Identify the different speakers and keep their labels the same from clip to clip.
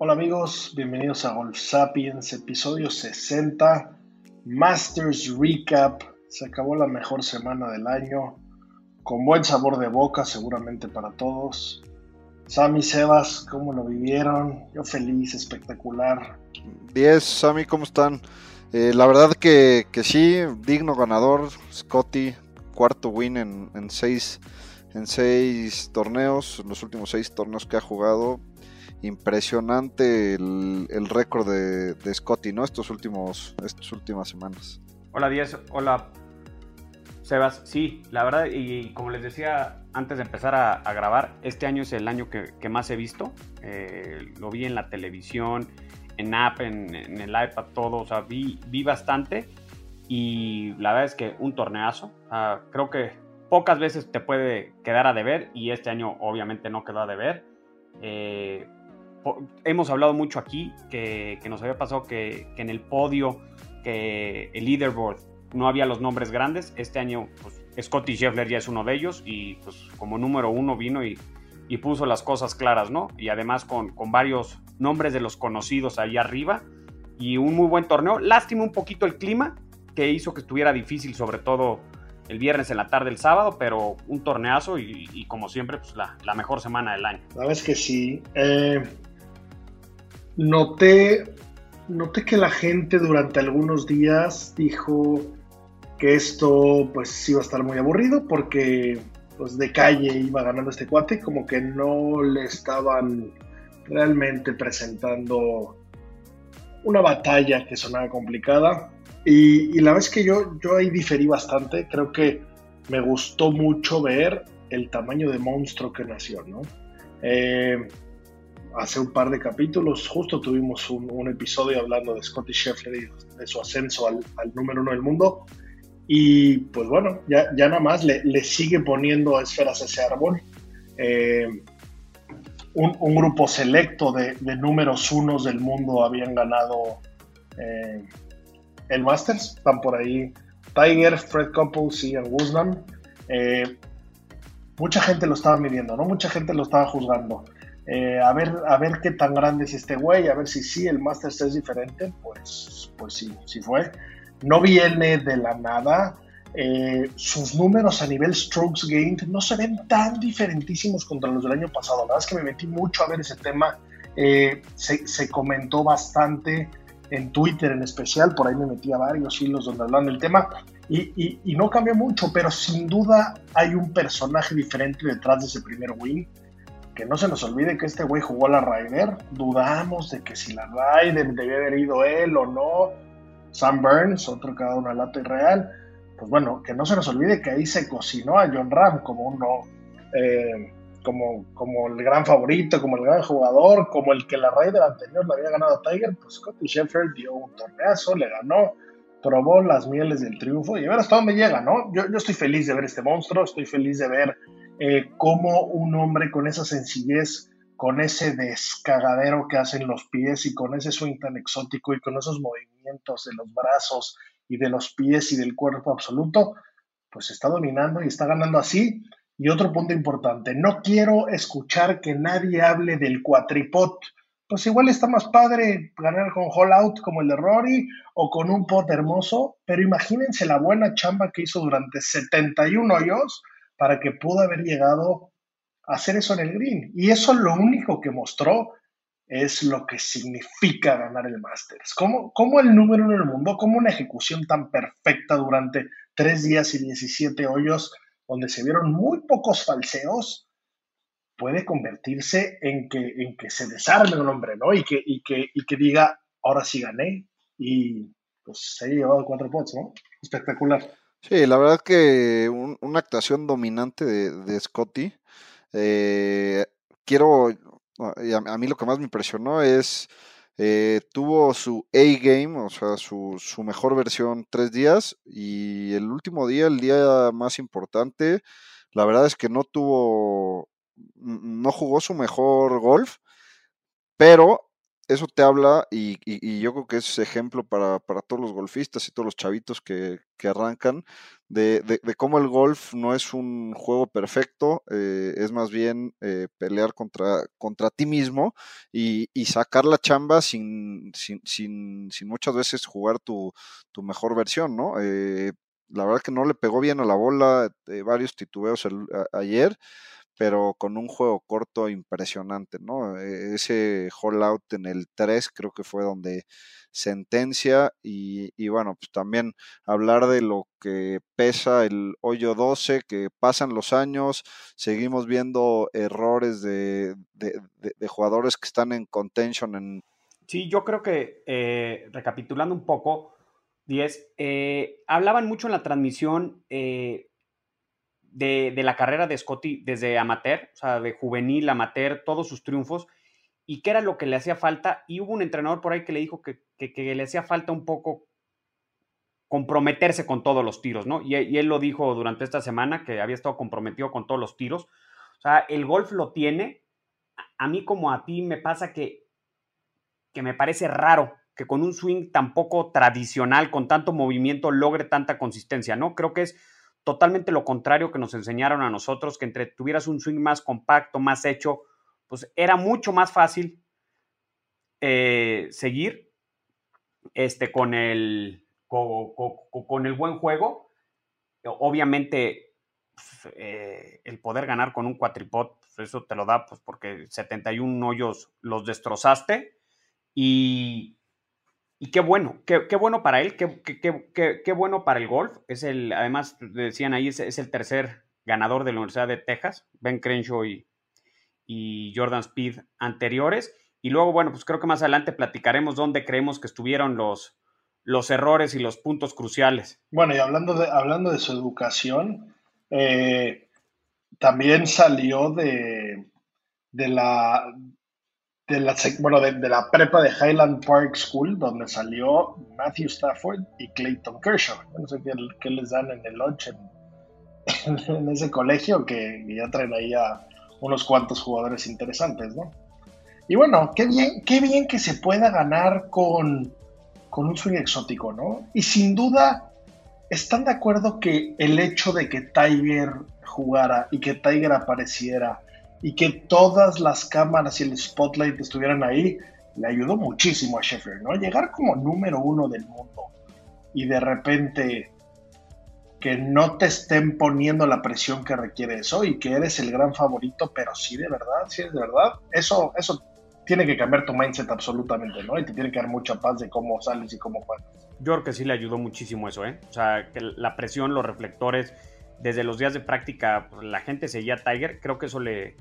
Speaker 1: Hola amigos, bienvenidos a Golf Sapiens, episodio 60, Masters Recap. Se acabó la mejor semana del año, con buen sabor de boca seguramente para todos. Sammy, Sebas, ¿cómo lo vivieron? Yo feliz, espectacular.
Speaker 2: 10, Sammy, ¿cómo están? Eh, la verdad que, sí, digno ganador, Scotty, cuarto win en, en, seis, en seis torneos, los últimos seis torneos que ha jugado. Impresionante el, récord de, de, Scotty, ¿no? Estos últimos, estas últimas semanas.
Speaker 3: Hola, Díaz, hola, Sebas. Sí, la verdad, y como les decía antes de empezar a, grabar, este año es el año que, más he visto. Eh, lo vi en la televisión, en app, en, el iPad, todo, o sea, vi, vi bastante y la verdad es que un torneazo, creo que pocas veces te puede quedar a deber y este año obviamente no quedó a deber. Eh, hemos hablado mucho aquí que, nos había pasado que, en el podio, que el leaderboard no había los nombres grandes, este año pues, Scotty Scheffler ya es uno de ellos y pues como número uno vino y, y puso las cosas claras, ¿no? Y además con, con varios nombres de los conocidos ahí arriba y un muy buen torneo. Lástima un poquito el clima que hizo que estuviera difícil, sobre todo el viernes en la tarde, el sábado, pero un torneazo y, como siempre, pues la, mejor semana del año.
Speaker 1: Sabes que sí. Eh, noté, noté que la gente durante algunos días dijo que esto pues iba a estar muy aburrido porque pues de calle iba ganando este cuate, como que no le estaban realmente presentando una batalla que sonaba complicada. Y, la vez que yo, yo ahí diferí bastante, creo que me gustó mucho ver el tamaño de monstruo que nació, ¿no? Eh, hace un par de capítulos justo tuvimos un, episodio hablando de Scotty Scheffler y de su ascenso al, al número uno del mundo. Y pues bueno, ya, ya nada más le, le, sigue poniendo esferas a ese árbol. Eh, un, un, grupo selecto de, de, números unos del mundo habían ganado eh, el Masters. Están por ahí Tiger, Fred Couples y Ian. Eh, mucha gente lo estaba midiendo, ¿no? Mucha gente lo estaba juzgando. A, ver, a ver qué tan grande es este güey, a ver si sí el Masters es diferente. Pues, pues sí, sí fue no viene de la nada. Eh, sus números a nivel strokes gained no se ven tan diferentísimos contra los del año pasado. La verdad es que me metí mucho a ver ese tema. Eh, se, comentó bastante en Twitter en especial, por ahí me metí a varios hilos donde hablan del tema y, y, no cambió mucho, pero sin duda hay un personaje diferente detrás de ese primer win. Que no se nos olvide que este güey jugó a la Ryder. Dudamos de que si la Ryder debía haber ido él o no Sam Burns, otro que ha dado una lata irreal. Pues bueno, que no se nos olvide que ahí se cocinó a John Ram como uno, eh, como, como el gran favorito, como el gran jugador, como el que la del anterior le había ganado a Tiger. Pues Scotty Sheffield dio un torneazo, le ganó, probó las mieles del triunfo y a ver hasta dónde llega, ¿no? Yo, yo estoy feliz de ver este monstruo, estoy feliz de ver eh, cómo un hombre con esa sencillez con ese descagadero que hacen los pies y con ese swing tan exótico y con esos movimientos de los brazos y de los pies y del cuerpo absoluto, pues está dominando y está ganando así. Y otro punto importante, no quiero escuchar que nadie hable del cuatripot. Pues igual está más padre ganar con hall out como el de Rory o con un pot hermoso, pero imagínense la buena chamba que hizo durante 71 hoyos para que pudo haber llegado a hacer eso en el green. Y eso lo único que mostró es lo que significa ganar el Masters. ¿Cómo, cómo el número uno del mundo, cómo una ejecución tan perfecta durante tres días y 17 hoyos, donde se vieron muy pocos falseos, puede convertirse en que, en que se desarme un hombre, ¿no? Y que, y que, y que diga, ahora sí gané. Y pues se ha llevado cuatro pots, ¿no? Espectacular.
Speaker 2: Sí, la verdad que una actuación dominante de, Scotty. Eh, quiero, a, mí lo que más me impresionó es, eh, tuvo su A-game, o sea, su, su, mejor versión tres días y el último día, el día más importante, la verdad es que no tuvo, no jugó su mejor golf, pero eso te habla y, yo creo que es ejemplo para, todos los golfistas y todos los chavitos que, arrancan de, cómo el golf no es un juego perfecto, eh, es más bien eh, pelear contra, contra ti mismo y, sacar la chamba sin, sin, sin, sin, muchas veces jugar tu, mejor versión, ¿no? Eh, la verdad que no le pegó bien a la bola, varios titubeos ayer pero con un juego corto impresionante, ¿no? E, ese hole out en el 3 creo que fue donde sentencia y, bueno, pues también hablar de lo que pesa el hoyo 12, que pasan los años, seguimos viendo errores de, jugadores que están en contention en...
Speaker 3: Sí, yo creo que eh, recapitulando un poco, 10, eh, hablaban mucho en la transmisión eh, de, la carrera de Scotty desde amateur, o sea, de juvenil, amateur, todos sus triunfos, y qué era lo que le hacía falta. Y hubo un entrenador por ahí que le dijo que, le hacía falta un poco comprometerse con todos los tiros, ¿no? Y, él lo dijo durante esta semana, que había estado comprometido con todos los tiros. O sea, el golf lo tiene. A mí como a ti me pasa que, que me parece raro que con un swing tan poco tradicional, con tanto movimiento, logre tanta consistencia, ¿no? Creo que es totalmente lo contrario que nos enseñaron a nosotros, que entre tuvieras un swing más compacto, más hecho, pues era mucho más fácil eh, seguir este, con, el, con, el buen juego. Obviamente, pues, eh, el poder ganar con un cuatripot, pues, eso te lo da pues, porque 71 hoyos los destrozaste y, y qué bueno, qué, bueno para él, qué, qué, bueno para el golf. Es el, además, decían ahí, es, el tercer ganador de la Universidad de Texas, Ben Crenshaw y, y Jordan Speed anteriores. Y luego, bueno, pues creo que más adelante platicaremos dónde creemos que estuvieron los, los errores y los puntos cruciales.
Speaker 1: Bueno, y hablando de, hablando de su educación, eh, también salió de, de, la, de la, bueno, de, la prepa de Highland Park School, donde salió Matthew Stafford y Clayton Kershaw. No sé qué, les dan en el lunch en, ese colegio, que, ya traen ahí a unos cuantos jugadores interesantes, ¿no? Y bueno, qué bien, qué bien que se pueda ganar con, con un swing exótico, ¿no? Y sin duda, ¿están de acuerdo que el hecho de que Tiger jugara y que Tiger apareciera y que todas las cámaras y el spotlight estuvieran ahí, le ayudó muchísimo a Sheffield, ¿no? Llegar como número uno del mundo y de repente que no te estén poniendo la presión que requiere eso y que eres el gran favorito, pero sí de verdad, sí es de verdad, eso, eso tiene que cambiar tu mindset absolutamente, ¿no? Y te tiene que dar mucha paz de cómo sales y cómo juegas.
Speaker 3: Yo creo que sí le ayudó muchísimo eso, ¿eh? O sea, que la presión, los reflectores, desde los días de práctica, pues, la gente seguía a Tiger, creo que eso le,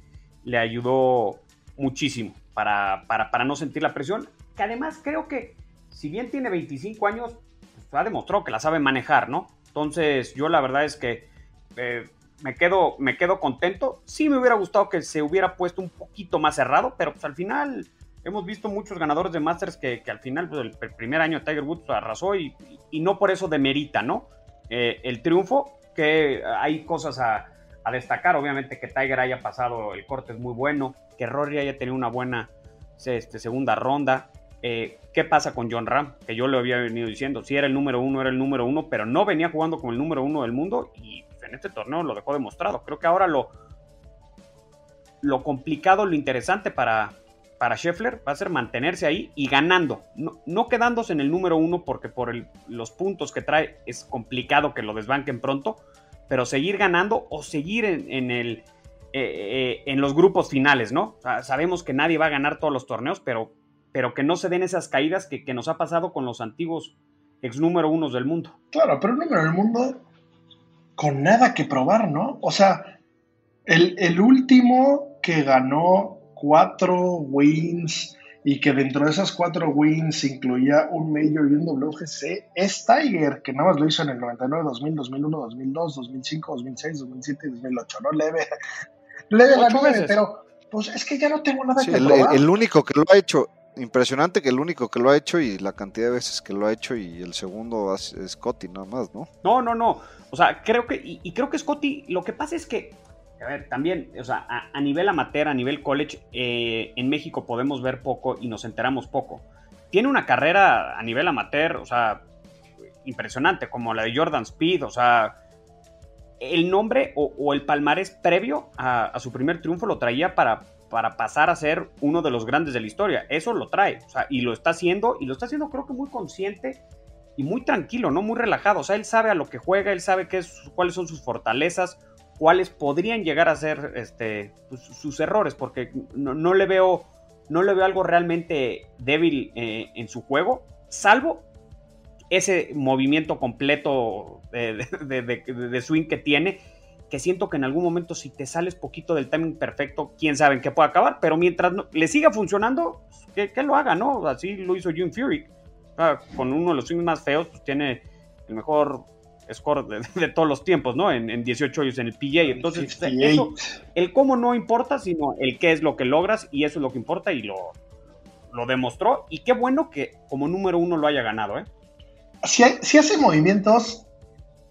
Speaker 3: le ayudó muchísimo para, para, no sentir la presión, que además creo que si bien tiene 25 años, pues, ha demostrado que la sabe manejar, ¿no? Entonces yo la verdad es que eh, me, quedo, me quedo contento. Sí me hubiera gustado que se hubiera puesto un poquito más cerrado, pero pues al final hemos visto muchos ganadores de Masters que, al final pues, el, primer año Tiger Woods arrasó y, y no por eso demerita, ¿no? Eh, el triunfo, que hay cosas a, a destacar, obviamente, que Tiger haya pasado el corte es muy bueno, que Rory haya tenido una buena este, segunda ronda. Eh, ¿Qué pasa con John Ram? Que yo le había venido diciendo, si era el número uno, era el número uno, pero no venía jugando como el número uno del mundo y en este torneo lo dejó demostrado. Creo que ahora lo, lo complicado, lo interesante para, para Scheffler va a ser mantenerse ahí y ganando. No, quedándose en el número uno porque por los puntos que trae es complicado que lo desbanquen pronto, pero seguir ganando o seguir en, el, eh, eh, en los grupos finales, ¿no? sabemos que nadie va a ganar todos los torneos, pero, pero que no se den esas caídas que, nos ha pasado con los antiguos ex número unos del mundo.
Speaker 1: Claro, pero el número del mundo con nada que probar, ¿no? O sea, el, el último que ganó cuatro wins y que dentro de esas cuatro wins incluía un Major y un WGC, es Tiger, que nada más lo hizo en el 99, 2000, 2001, 2002, 2005, 2006, 2007 y 2008, ¿no? Leve, leve la nueve, pero pues es que ya no tengo nada que
Speaker 2: el,
Speaker 1: probar.
Speaker 2: El, único que lo ha hecho, impresionante que el único que lo ha hecho y la cantidad de veces que lo ha hecho y el segundo es Scotty nada más, ¿no?
Speaker 3: No, no, no. O sea, creo que, y, y creo que Scotty, lo que pasa es que a ver, también, o sea, a, nivel amateur, a nivel college, eh, en México podemos ver poco y nos enteramos poco. Tiene una carrera a nivel amateur, o sea, impresionante, como la de Jordan Speed, o sea, el nombre o, el palmarés previo a, su primer triunfo lo traía para, para pasar a ser uno de los grandes de la historia. Eso lo trae, o sea, y lo está haciendo, y lo está haciendo creo que muy consciente y muy tranquilo, ¿no? Muy relajado. O sea, él sabe a lo que juega, él sabe qué es, cuáles son sus fortalezas cuáles podrían llegar a ser este, pues, sus errores, porque no, le veo, no le veo algo realmente débil eh, en su juego, salvo ese movimiento completo de, swing que tiene, que siento que en algún momento si te sales poquito del timing perfecto, quién sabe en qué puede acabar, pero mientras le siga funcionando, que, lo haga, ¿no? Así lo hizo Jim Fury, con uno de los swings más feos, pues tiene el mejor score de, todos los tiempos, ¿no? En, 18 años en el PGA. Entonces, eso, el cómo no importa, sino el qué es lo que logras y eso es lo que importa y lo, lo demostró. Y qué bueno que como número uno lo haya ganado, ¿eh?
Speaker 1: Si, si hace movimientos,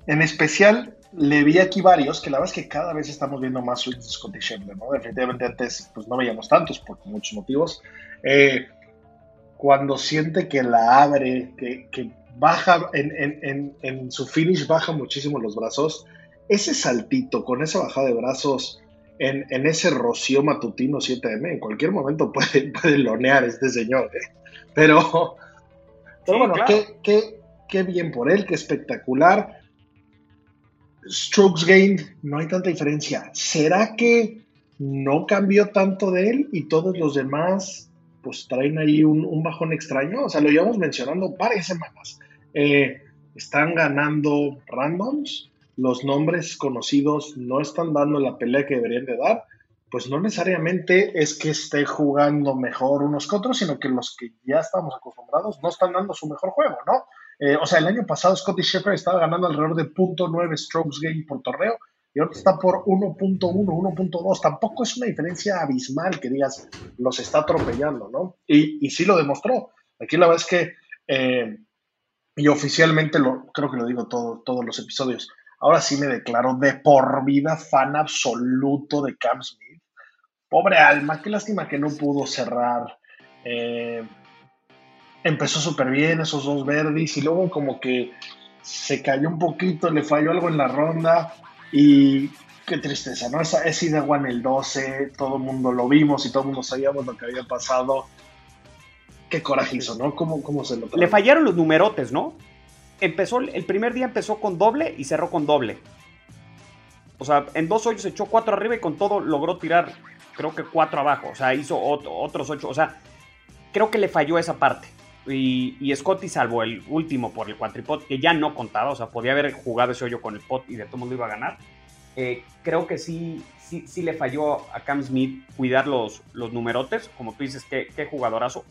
Speaker 1: en especial le vi aquí varios, que la verdad es que cada vez estamos viendo más swings de Scotty Scheffler, ¿no? Definitivamente antes pues no veíamos tantos por muchos motivos. Eh, cuando siente que la abre, que, que baja, en, su finish baja muchísimo los brazos. Ese saltito con esa bajada de brazos en, ese rocío matutino 7M, en cualquier momento puede, puede lonear este señor. ¿eh? Pero, bueno, qué, bien por él, qué espectacular. Strokes gained, no hay tanta diferencia. ¿Será que no cambió tanto de él y todos los demás pues traen ahí un, un, bajón extraño? O sea, lo llevamos mencionando varias semanas. Eh, están ganando randoms, los nombres conocidos no están dando la pelea que deberían de dar, pues no necesariamente es que esté jugando mejor unos que otros, sino que los que ya estamos acostumbrados no están dando su mejor juego, ¿no? Eh, o sea, el año pasado Scotty Shepard estaba ganando alrededor de .9 strokes game por torneo y ahora está por 1.1, 1.2. Tampoco es una diferencia abismal que digas, los está atropellando, ¿no? Y, y sí lo demostró. Aquí la verdad es que eh, y oficialmente lo, creo que lo digo todo, todos los episodios. Ahora sí me declaro de por vida fan absoluto de Cam Smith. Pobre alma, qué lástima que no pudo cerrar. Eh, empezó súper bien esos dos verdes y luego como que se cayó un poquito, le falló algo en la ronda y qué tristeza, ¿no? Esa, esa idea en el 12, todo el mundo lo vimos y todo el mundo sabíamos lo que había pasado qué coraje hizo, ¿no? ¿Cómo, cómo se lo
Speaker 3: Le fallaron los numerotes, ¿no? Empezó, el primer día empezó con doble y cerró con doble. O sea, en dos hoyos echó cuatro arriba y con todo logró tirar, creo que cuatro abajo. O sea, hizo otros ocho. O sea, creo que le falló esa parte. Y, y, Scotty salvó el último por el cuatripot, que ya no contaba. O sea, podía haber jugado ese hoyo con el pot y de todo mundo iba a ganar. Eh, creo que sí, sí, sí le falló a Cam Smith cuidar los, los numerotes. Como tú dices, qué, qué jugadorazo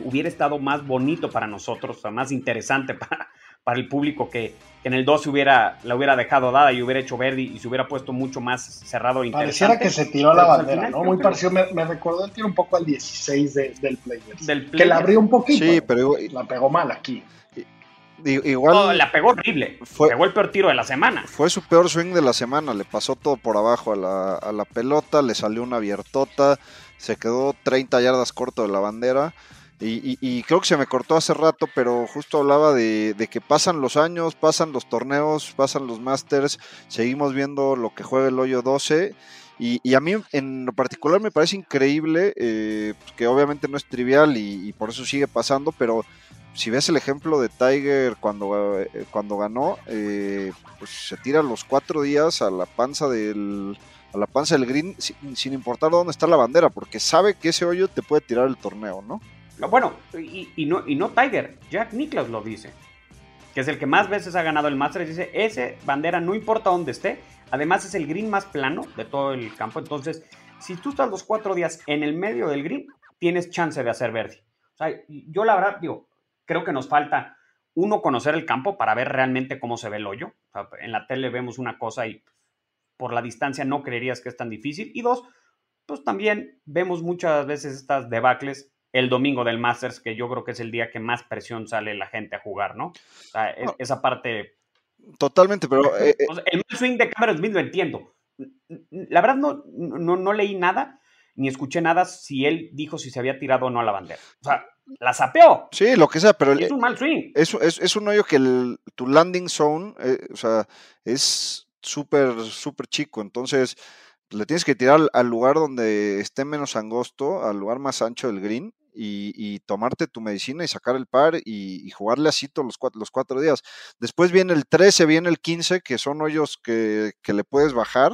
Speaker 3: hubiera estado más bonito para nosotros, más interesante para, para el público que, en el 2 hubiera, la hubiera dejado dada y hubiera hecho verde y se hubiera puesto mucho más cerrado e interesante.
Speaker 1: Pareciera que se tiró la bandera, ¿no? Muy parecido, me, me, recordó el tiro un poco al 16 del Players. Del que la abrió un poquito, sí, pero la pegó mal aquí.
Speaker 2: igual.
Speaker 3: No, la pegó horrible. Fue, pegó el peor tiro de la semana.
Speaker 2: Fue su peor swing de la semana. Le pasó todo por abajo a la, a la pelota. Le salió una abiertota. Se quedó 30 yardas corto de la bandera. Y, creo que se me cortó hace rato, pero justo hablaba de, que pasan los años, pasan los torneos, pasan los Masters, seguimos viendo lo que juega el hoyo 12. Y, a mí en lo particular me parece increíble, eh, que obviamente no es trivial y, por eso sigue pasando, pero si ves el ejemplo de Tiger cuando, eh, cuando ganó, eh, pues se tira los cuatro días a la panza del, a la panza del green sin importar dónde está la bandera, porque sabe que ese hoyo te puede tirar el torneo, ¿no?
Speaker 3: Bueno, y, no, y no Tiger, Jack Nicklaus lo dice, que es el que más veces ha ganado el Masters. Dice, ese bandera no importa dónde esté, además es el green más plano de todo el campo. Entonces, si tú estás los cuatro días en el medio del green, tienes chance de hacer verde. O sea, yo la verdad, digo, creo que nos falta, uno, conocer el campo para ver realmente cómo se ve el hoyo. en la tele vemos una cosa y por la distancia no creerías que es tan difícil. Y dos, pues también vemos muchas veces estas debacles el domingo del Masters, que yo creo que es el día que más presión sale la gente a jugar, ¿no? O sea, esa parte.
Speaker 2: Totalmente, pero. Eh,
Speaker 3: eh, el swing de Cameron Smith lo entiendo. La verdad, no, no, leí nada ni escuché nada si él dijo si se había tirado o no a la bandera. O sea, la sapeó.
Speaker 2: Sí, lo que sea, pero.
Speaker 3: es un mal swing.
Speaker 2: Es, es, un hoyo que tu landing zone, eh, o sea, es súper, súper chico. Entonces le tienes que tirar al, lugar donde esté menos angosto, al lugar más ancho del green, y, tomarte tu medicina y sacar el par y, jugarle así todos los cuatro, los cuatro, días. Después viene el 13, viene el 15, que son hoyos que, le puedes bajar,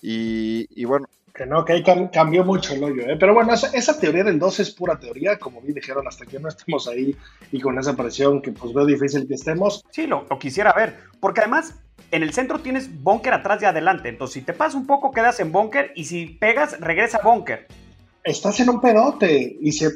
Speaker 2: y, bueno.
Speaker 1: Que no, que ahí cambió mucho el hoyo, ¿eh? pero bueno, esa, teoría del 12 es pura teoría, como bien dijeron, hasta que no estemos ahí y con esa presión que pues veo difícil que estemos.
Speaker 3: Sí, lo, lo quisiera ver, porque además en el centro tienes bunker atrás y adelante. Entonces, si te pasas un poco, quedas en bunker y si pegas, regresa a bunker.
Speaker 1: Estás en un pedote y se,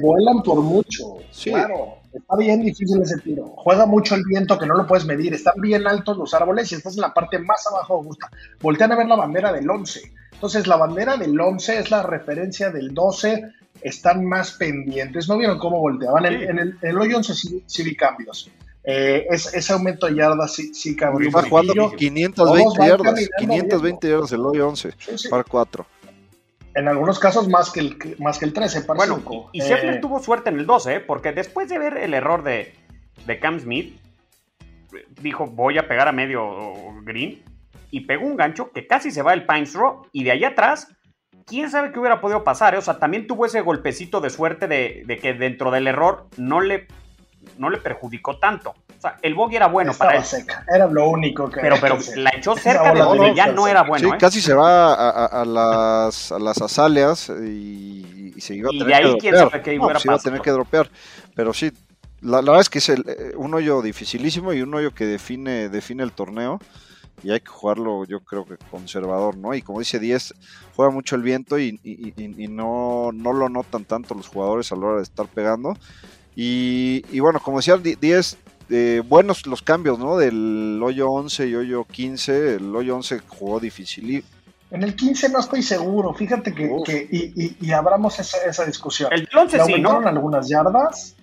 Speaker 1: vuelan por mucho. Claro, está bien difícil ese tiro. Juega mucho el viento que no lo puedes medir. Están bien altos los árboles y estás en la parte más abajo Augusta. Voltean a ver la bandera del 11. Entonces, la bandera del 11 es la referencia del 12. Están más pendientes. ¿No vieron cómo volteaban? En, el, en, hoyo 11 sí vi cambios eh, ese aumento de yardas sí, sí cambió.
Speaker 2: Va jugando 520 yardas, 520 yardas el hoyo 11, par 4.
Speaker 1: En algunos casos más que el, más que el 13, par
Speaker 3: bueno, Y, y eh, tuvo suerte en el 12, ¿eh? porque después de ver el error de, de Cam Smith, dijo voy a pegar a medio green y pegó un gancho que casi se va el Pine Straw y de allá atrás quién sabe qué hubiera podido pasar. ¿eh? O sea, también tuvo ese golpecito de suerte de, de, que dentro del error no le no le perjudicó tanto. O sea, el bogey era bueno para él.
Speaker 1: Seca. Era lo único que.
Speaker 3: Pero, pero la echó cerca de donde ya no era bueno. Sí,
Speaker 2: ¿eh? casi se va a, las, a las azaleas y, se iba a tener
Speaker 3: de ahí, que quién sabe qué
Speaker 2: no, pues iba a tener que dropear. Pero sí, la, verdad es que es eh, un hoyo dificilísimo y un hoyo que define, define el torneo. Y hay que jugarlo, yo creo que conservador, ¿no? Y como dice 10, juega mucho el viento y, y, no, no lo notan tanto los jugadores a la hora de estar pegando. Y, bueno, como decía 10, eh, buenos los cambios, ¿no? Del hoyo 11 y hoyo 15. El hoyo 11 jugó difícil.
Speaker 1: En el 15 no estoy seguro, fíjate que, y, abramos esa, discusión.
Speaker 3: El del 11 sí, ¿no?
Speaker 1: algunas yardas.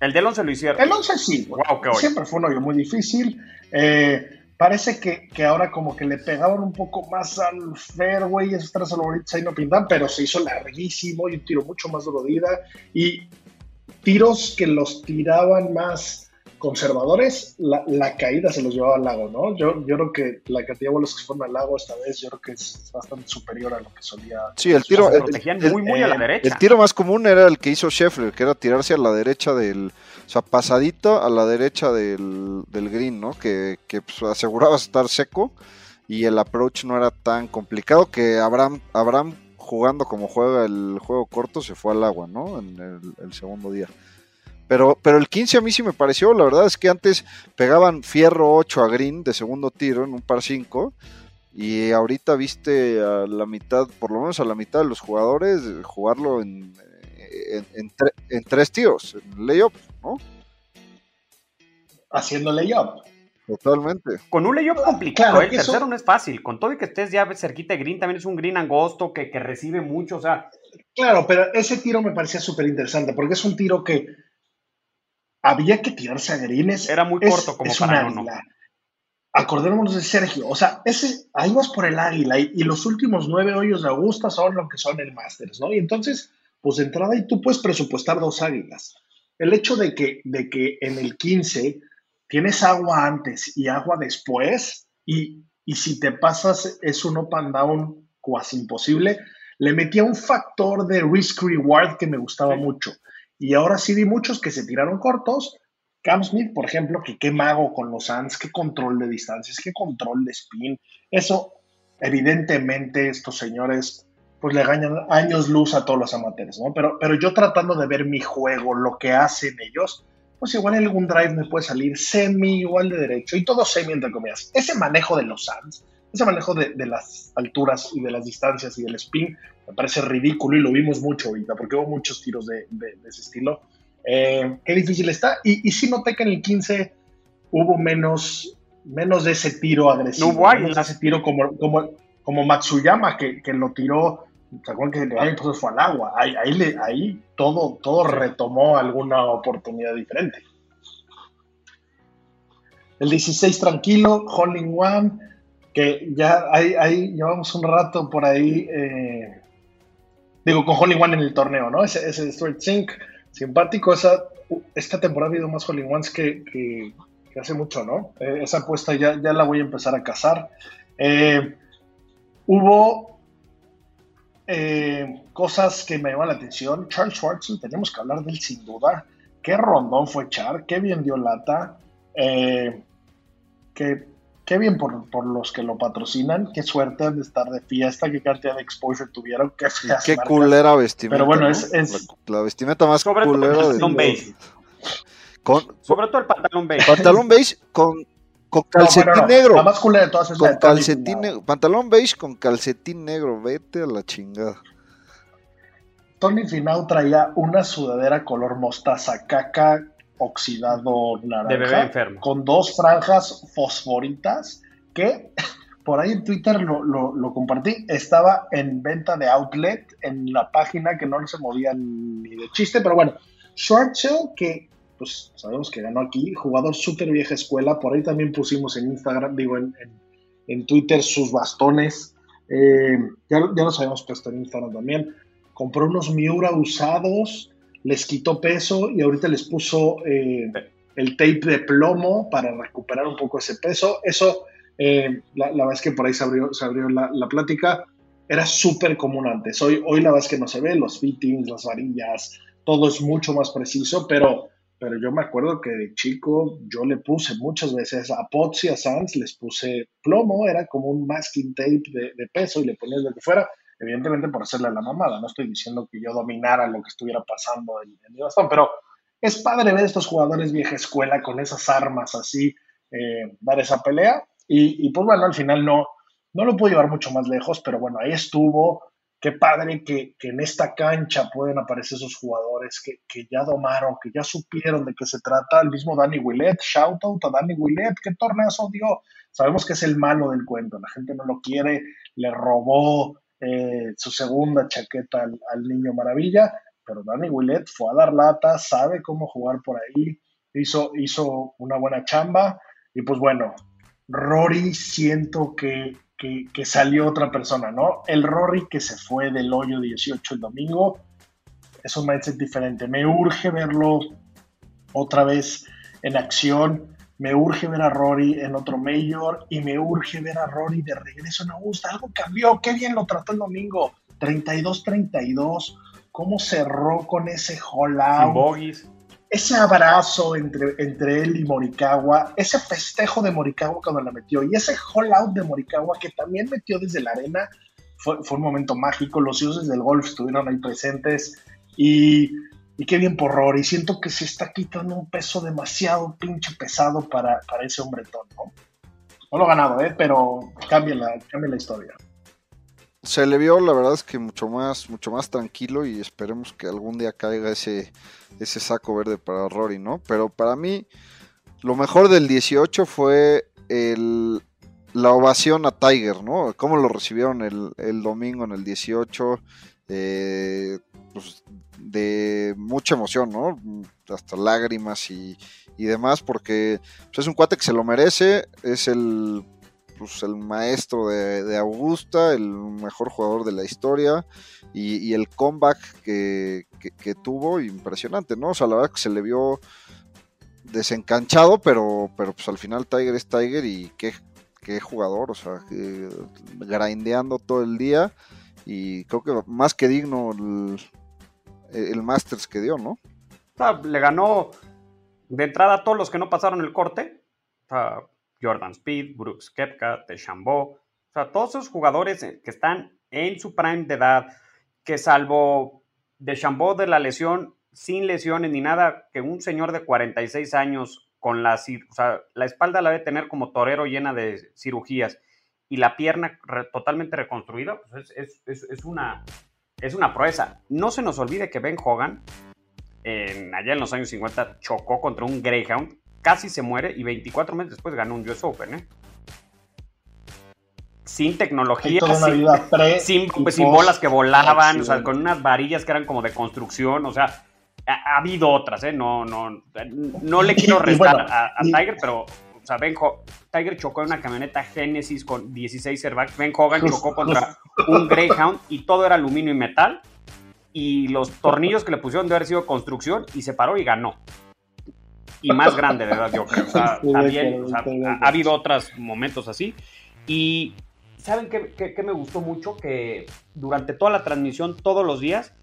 Speaker 3: El del 11 lo hicieron.
Speaker 1: El 11 sí, siempre fue un hoyo muy difícil. Eh, parece que, ahora como que le pegaban un poco más al fairway, esos tres favoritos ahí no pintan, pero se hizo larguísimo y un tiro mucho más duro de ida. Y tiros que los tiraban más conservadores, la, caída se los llevaba al lago, ¿no? Yo, yo creo que la cantidad de bolas que se fueron al lago esta vez, yo creo que es bastante superior a lo que solía.
Speaker 2: Sí, el tiro.
Speaker 3: muy, muy a la derecha.
Speaker 2: El tiro más común era el que hizo Scheffler, que era tirarse a la derecha del. O sea, pasadito a la derecha del, del green, ¿no? Que, que pues, aseguraba estar seco y el approach no era tan complicado que Abraham, Abraham jugando como juega el juego corto, se fue al agua, ¿no? En el, segundo día. Pero, pero el 15 a mí sí me pareció, la verdad es que antes pegaban fierro 8 a Green de segundo tiro en un par 5 y ahorita viste a la mitad, por lo menos a la mitad de los jugadores jugarlo en, en, tres tiros, en layup, ¿no?
Speaker 1: Haciendo layup.
Speaker 2: Totalmente.
Speaker 3: Con un layup complicado, ¿eh? el tercero no es fácil. Con todo y que estés ya cerquita de green, también es un green angosto que, recibe mucho, o sea.
Speaker 1: Claro, pero ese tiro me parecía súper interesante porque es un tiro que había que tirarse a Greens.
Speaker 3: Era muy corto como para no, no.
Speaker 1: Acordémonos de Sergio, o sea, ese, ahí vas por el águila y, los últimos nueve hoyos de Augusta son lo que son el Masters, ¿no? Y entonces, pues de entrada y tú puedes presupuestar dos águilas. El hecho de que, de que en el 15 tienes agua antes y agua después, y, y si te pasas es un up and down cuasi imposible, le metía un factor de risk reward que me gustaba mucho. Y ahora sí vi muchos que se tiraron cortos. Cam Smith, por ejemplo, que qué mago con los Suns, qué control de distancias, qué control de spin. Eso, evidentemente, estos señores pues le ganan años luz a todos los amateurs, ¿no? Pero, pero yo tratando de ver mi juego, lo que hacen ellos, pues igual en algún drive me puede salir semi igual de derecho y todo semi entre comillas. Ese manejo de los Suns, ese manejo de, las alturas y de las distancias y del spin me parece ridículo y lo vimos mucho ahorita porque hubo muchos tiros de, ese estilo. Eh, qué difícil está. Y, y sí noté que en el 15 hubo menos, menos de ese tiro agresivo.
Speaker 3: No hubo
Speaker 1: ese tiro como, como, como Matsuyama que, que lo tiró ¿Se acuerdan que el año fue al agua? Ahí, ahí, ahí todo, todo retomó alguna oportunidad diferente. El 16 tranquilo, Holding One, que ya ahí, ahí llevamos un rato por ahí, eh, digo, con Holding One en el torneo, ¿no? Ese, ese Street Sync, simpático. Esa, esta temporada ha habido más Holding Ones que, que, hace mucho, ¿no? Eh, esa apuesta ya, ya la voy a empezar a cazar. Eh, hubo eh, cosas que me llaman la atención. Charles Schwartzel, tenemos que hablar de él sin duda. Qué rondón fue Char, qué bien dio lata. Eh, qué, bien por, los que lo patrocinan. Qué suerte de estar de fiesta, qué cantidad de exposure tuvieron. Qué,
Speaker 2: qué culera vestimenta.
Speaker 1: Pero bueno, es,
Speaker 2: La, vestimenta más
Speaker 3: Sobre
Speaker 2: culera
Speaker 3: todo el beige. Con, Sobre todo el pantalón beige.
Speaker 2: Pantalón beige con con calcetín negro.
Speaker 1: La más culera de todas es
Speaker 2: con calcetín negro. Pantalón beige con calcetín negro. Vete a la chingada.
Speaker 1: Tony Finau traía una sudadera color mostaza, caca oxidado naranja. Con dos franjas fosforitas que por ahí en Twitter lo, lo, compartí. Estaba en venta de outlet en la página que no se movía ni de chiste, pero bueno. Schwartzel, que pues sabemos que ganó aquí, jugador súper vieja escuela, por ahí también pusimos en Instagram, digo, en, en, Twitter sus bastones, eh, ya, ya los habíamos puesto en Instagram también, compró unos Miura usados, les quitó peso y ahorita les puso eh, el tape de plomo para recuperar un poco ese peso, eso, eh, la, la, verdad es que por ahí se abrió, se abrió la, la plática, era súper común antes, hoy, hoy la verdad es que no se ve, los fittings, las varillas, todo es mucho más preciso, pero pero yo me acuerdo que de chico yo le puse muchas veces a Potts y a Sanz, les puse plomo, era como un masking tape de, peso y le ponías lo que fuera, evidentemente por hacerle la mamada, no estoy diciendo que yo dominara lo que estuviera pasando en, mi bastón, pero es padre ver estos jugadores vieja escuela con esas armas así, eh, dar esa pelea y, y, pues bueno, al final no, no lo puedo llevar mucho más lejos, pero bueno, ahí estuvo, qué padre que, en esta cancha pueden aparecer esos jugadores que, ya domaron, que ya supieron de qué se trata. El mismo Danny Willett, shout out a Danny Willett, qué torneazo dio. Sabemos que es el malo del cuento, la gente no lo quiere, le robó eh, su segunda chaqueta al, niño maravilla, pero Danny Willett fue a dar lata, sabe cómo jugar por ahí, hizo, hizo una buena chamba y pues bueno, Rory siento que que, salió otra persona, ¿no? El Rory que se fue del hoyo 18 el domingo es un mindset diferente. Me urge verlo otra vez en acción. Me urge ver a Rory en otro Major y me urge ver a Rory de regreso en Augusta. Algo cambió. Qué bien lo trató el domingo. 32-32. Cómo cerró con ese hole out ese abrazo entre, entre él y Morikawa, ese festejo de Morikawa cuando la metió y ese hole out de Morikawa que también metió desde la arena, fue, un momento mágico. Los dioses del golf estuvieron ahí presentes y, y qué bien por Rory. Siento que se está quitando un peso demasiado pinche pesado para, para ese hombretón, ¿no? No lo ha ganado, ¿eh? pero cambia la, cambia la historia
Speaker 2: se le vio, la verdad es que mucho más, mucho más tranquilo y esperemos que algún día caiga ese, ese saco verde para Rory, ¿no? Pero para mí, lo mejor del 18 fue el, la ovación a Tiger, ¿no? Cómo lo recibieron el, domingo en el 18. Eh, pues, de mucha emoción, ¿no? Hasta lágrimas y, demás, porque pues, es un cuate que se lo merece, es el, pues, el maestro de, Augusta, el mejor jugador de la historia y, el comeback que, tuvo, impresionante, ¿no? O sea, la verdad que se le vio desencanchado, pero, pero pues al final Tiger es Tiger y qué, qué jugador, o sea, grindeando todo el día y creo que más que digno el, Masters que dio, ¿no?
Speaker 3: le ganó de entrada a todos los que no pasaron el corte. Jordan Speed, Brooks Kepka, DeChambeau. O sea, todos esos jugadores que están en su prime de edad, que salvo DeChambeau de la lesión, sin lesiones ni nada, que un señor de 46 años con la, o sea, la espalda la debe tener como torero llena de cirugías y la pierna totalmente reconstruida, pues es, una, es una proeza. No se nos olvide que Ben Hogan, en, allá en los años 50, chocó contra un Greyhound, casi se muere y 24 meses después ganó un US Open. ¿eh? Sin tecnología, sin, sin, sin, bolas que volaban, o sea, con unas varillas que eran como de construcción, o sea, ha, habido otras, ¿eh? No, no, no le quiero restar a, Tiger, pero o sea, ben Tiger chocó en una camioneta Genesis con 16 airbags. Ben Hogan chocó contra un Greyhound y todo era aluminio y metal. Y los tornillos que le pusieron de haber sido construcción y se paró y ganó. Y más grande, de verdad, yo creo. O sea, también ha, habido otros momentos así. Y ¿saben qué, qué, me gustó mucho? Que durante toda la transmisión, todos los días,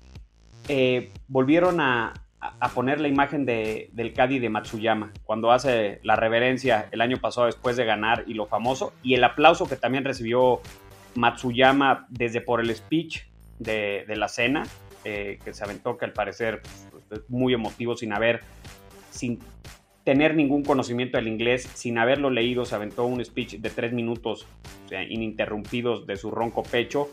Speaker 3: eh, volvieron a, a poner la imagen de, del Cadi de Matsuyama, cuando hace la reverencia el año pasado después de ganar y lo famoso, y el aplauso que también recibió Matsuyama desde por el speech de, la cena, eh, que se aventó que al parecer pues, es muy emotivo sin haber, sin tener ningún conocimiento del inglés, sin haberlo leído, se aventó un speech de tres minutos ininterrumpidos de su ronco pecho,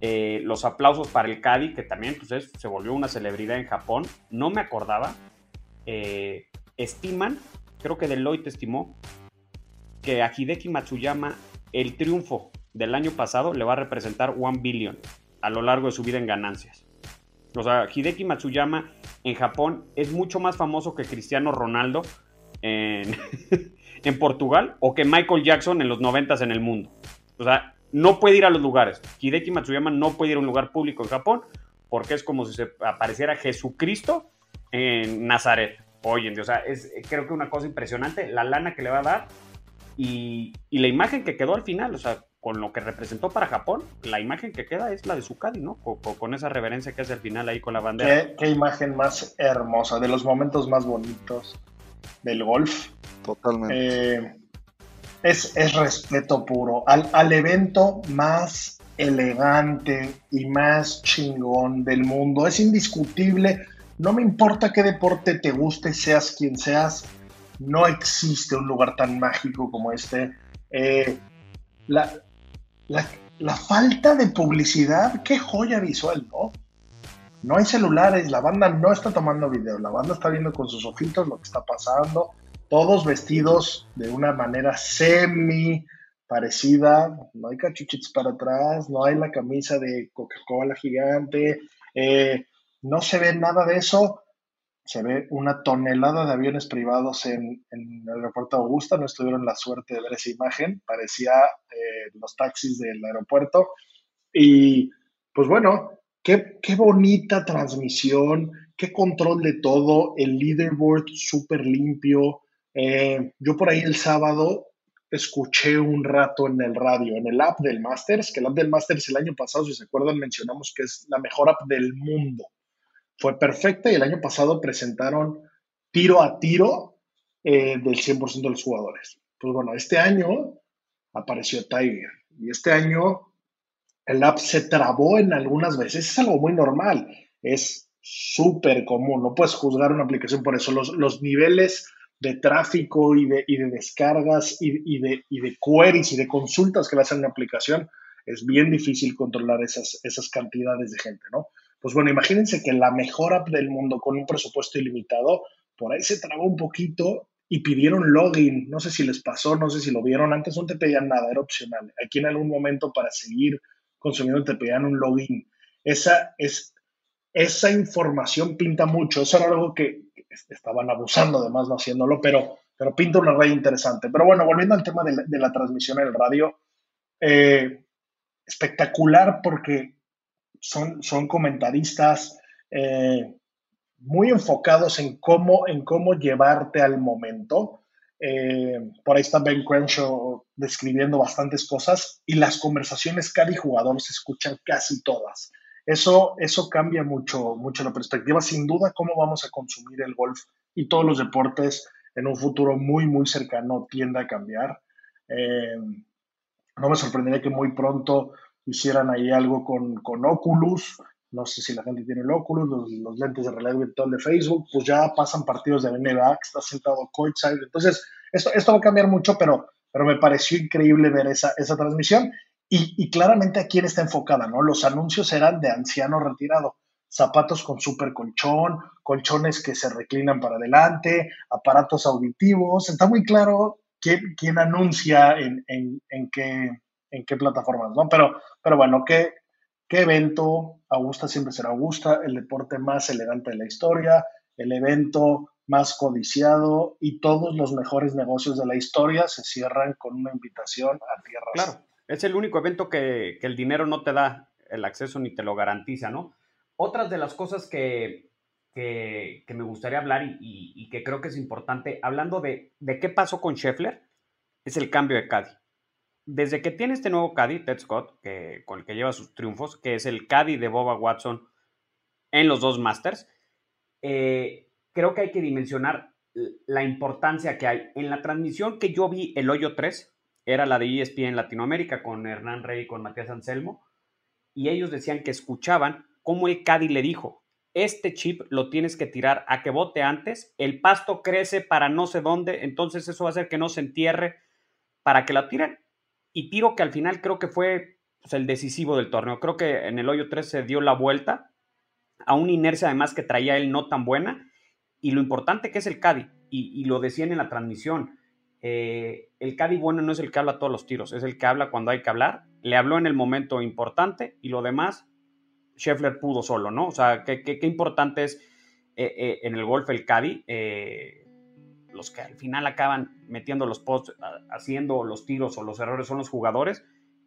Speaker 3: eh, los aplausos para el Cadi, que también pues, se volvió una celebridad en Japón. No me acordaba. Eh, estiman, creo que Deloitte estimó, que a Hideki Matsuyama el triunfo del año pasado le va a representar 1 billion a lo largo de su vida en ganancias. O sea, Hideki Matsuyama en Japón es mucho más famoso que Cristiano Ronaldo en, en Portugal o que Michael Jackson en los 90 en el mundo. O sea, no puede ir a los lugares. Hideki Matsuyama no puede ir a un lugar público en Japón porque es como si se apareciera Jesucristo en Nazaret día. O sea, es creo que una cosa impresionante, la lana que le va a dar y, la imagen que quedó al final, o sea, con lo que representó para Japón, la imagen que queda es la de Sukadi, ¿no? Con, esa reverencia que hace al final ahí con la bandera.
Speaker 1: ¿Qué, qué imagen más hermosa, de los momentos más bonitos del golf.
Speaker 2: Totalmente.
Speaker 1: Eh, es, respeto puro al, al evento más elegante y más chingón del mundo. Es indiscutible. No me importa qué deporte te guste, seas quien seas. No existe un lugar tan mágico como este. Eh, la, la, falta de publicidad, qué joya visual, ¿no? No hay celulares, la banda no está tomando video, la banda está viendo con sus ojitos lo que está pasando todos vestidos de una manera semi parecida, no hay cachuchitos para atrás, no hay la camisa de Coca-Cola gigante, eh, no se ve nada de eso, se ve una tonelada de aviones privados en, el aeropuerto Augusta, no estuvieron la suerte de ver esa imagen, parecía eh, los taxis del aeropuerto, y pues bueno, qué, qué bonita transmisión, qué control de todo, el leaderboard súper limpio, eh, yo por ahí el sábado escuché un rato en el radio, en el app del Masters, que el app del Masters el año pasado, si se acuerdan, mencionamos que es la mejor app del mundo. Fue perfecta y el año pasado presentaron tiro a tiro eh, del 100% de los jugadores. Pues bueno, este año apareció Tiger y este año el app se trabó en algunas veces. Es algo muy normal, es súper común, no puedes juzgar una aplicación por eso. Los, niveles de tráfico y de, de descargas y, de, queries y de consultas que le hacen en la aplicación, es bien difícil controlar esas, esas cantidades de gente, ¿no? Pues bueno, imagínense que la mejor app del mundo con un presupuesto ilimitado, por ahí se trabó un poquito y pidieron login. No sé si les pasó, no sé si lo vieron. Antes no te pedían nada, era opcional. Aquí en algún momento para seguir consumiendo te pedían un login. Esa es esa información pinta mucho. Eso era algo que estaban abusando, además no haciéndolo, pero, pero pinta una red interesante. Pero bueno, volviendo al tema de la, transmisión en el radio, eh, espectacular porque son, son comentaristas eh, muy enfocados en cómo, en cómo llevarte al momento. Eh, por ahí está Ben Crenshaw describiendo bastantes cosas y las conversaciones cada jugador se escuchan casi todas. Eso, eso cambia mucho, mucho la perspectiva. Sin duda, cómo vamos a consumir el golf y todos los deportes en un futuro muy, muy cercano tiende a cambiar. Eh, no me sorprendería que muy pronto hicieran ahí algo con, con Oculus. No sé si la gente tiene el Oculus, los, lentes de realidad virtual de Facebook, pues ya pasan partidos de NBA, que está sentado courtside. Entonces, esto, esto va a cambiar mucho, pero, pero me pareció increíble ver esa, esa transmisión. Y, claramente a quién está enfocada, ¿no? Los anuncios eran de anciano retirado, zapatos con super colchón, colchones que se reclinan para adelante, aparatos auditivos. Está muy claro quién, quién anuncia en, en, qué, en qué plataformas, ¿no? Pero, pero bueno, ¿qué, qué evento? Augusta siempre será Augusta, el deporte más elegante de la historia, el evento más codiciado y todos los mejores negocios de la historia se cierran con una invitación a tierras.
Speaker 3: Claro es el único evento que, el dinero no te da el acceso ni te lo garantiza, ¿no? Otras de las cosas que, que, me gustaría hablar y, que creo que es importante, hablando de, de qué pasó con Scheffler, es el cambio de Caddy. Desde que tiene este nuevo Caddy, Ted Scott, que, con el que lleva sus triunfos, que es el Caddy de Boba Watson en los dos Masters, eh, creo que hay que dimensionar la importancia que hay. En la transmisión que yo vi el hoyo 3, era la de ESPN en Latinoamérica con Hernán Rey y con Matías Anselmo, y ellos decían que escuchaban cómo el Cádiz le dijo, este chip lo tienes que tirar a que bote antes, el pasto crece para no sé dónde, entonces eso va a hacer que no se entierre para que la tiren. Y tiro que al final creo que fue el decisivo del torneo. Creo que en el hoyo 3 se dio la vuelta a una inercia además que traía él no tan buena. Y lo importante que es el Cádiz, y, lo decían en la transmisión, eh, el Caddy bueno no es el que habla todos los tiros, es el que habla cuando hay que hablar. Le habló en el momento importante y lo demás, Scheffler pudo solo, ¿no? O sea, qué, importante es eh, eh, en el golf el Caddy, los que al final acaban metiendo los posts, haciendo los tiros o los errores son los jugadores,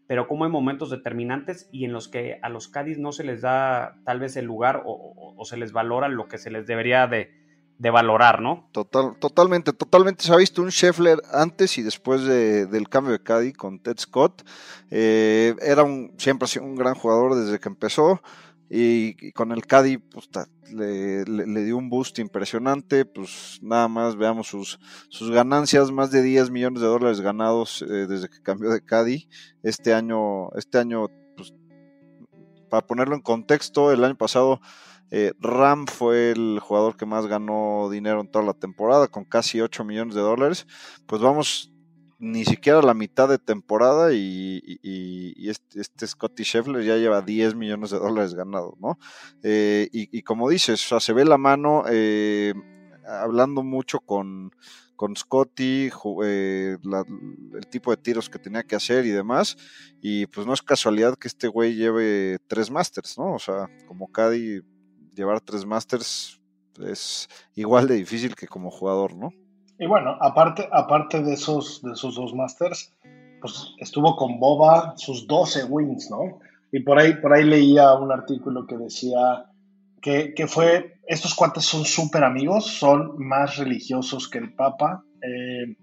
Speaker 3: pero como hay momentos determinantes y en los que a los Cádiz no se les da tal vez el lugar o se les valora lo que se les debería de, de valorar, ¿no?
Speaker 2: Total, totalmente, totalmente. Se ha visto un Scheffler antes y después del cambio de Caddy con Ted Scott. Eh, era un, siempre ha sido un gran jugador desde que empezó. Y, con el Caddy pues, le, dio un boost impresionante. Pues nada más veamos sus, sus ganancias, más de 10 millones de dólares ganados eh, desde que cambió de Caddy. Este año, este año, pues, para ponerlo en contexto, el año pasado eh, Ram fue el jugador que más ganó dinero en toda la temporada, con casi 8 millones de dólares. Pues vamos ni siquiera la mitad de temporada y, este, Scotty Scheffler ya lleva 10 millones de dólares ganados, ¿no? Eh, y, como dices, se ve la mano eh, hablando mucho con, con Scotty, el tipo de tiros que tenía que hacer y demás. Y pues no es casualidad que este güey lleve tres Masters, ¿no? O sea, como Caddy llevar tres Masters es igual de difícil que como jugador, ¿no?
Speaker 1: Y bueno, aparte, aparte de, esos, de esos dos Masters, pues estuvo con Boba sus 12 wins, ¿no? Y por ahí, por ahí leía un artículo que decía que, fue, estos cuates son súper amigos, son más religiosos que el Papa. Eh,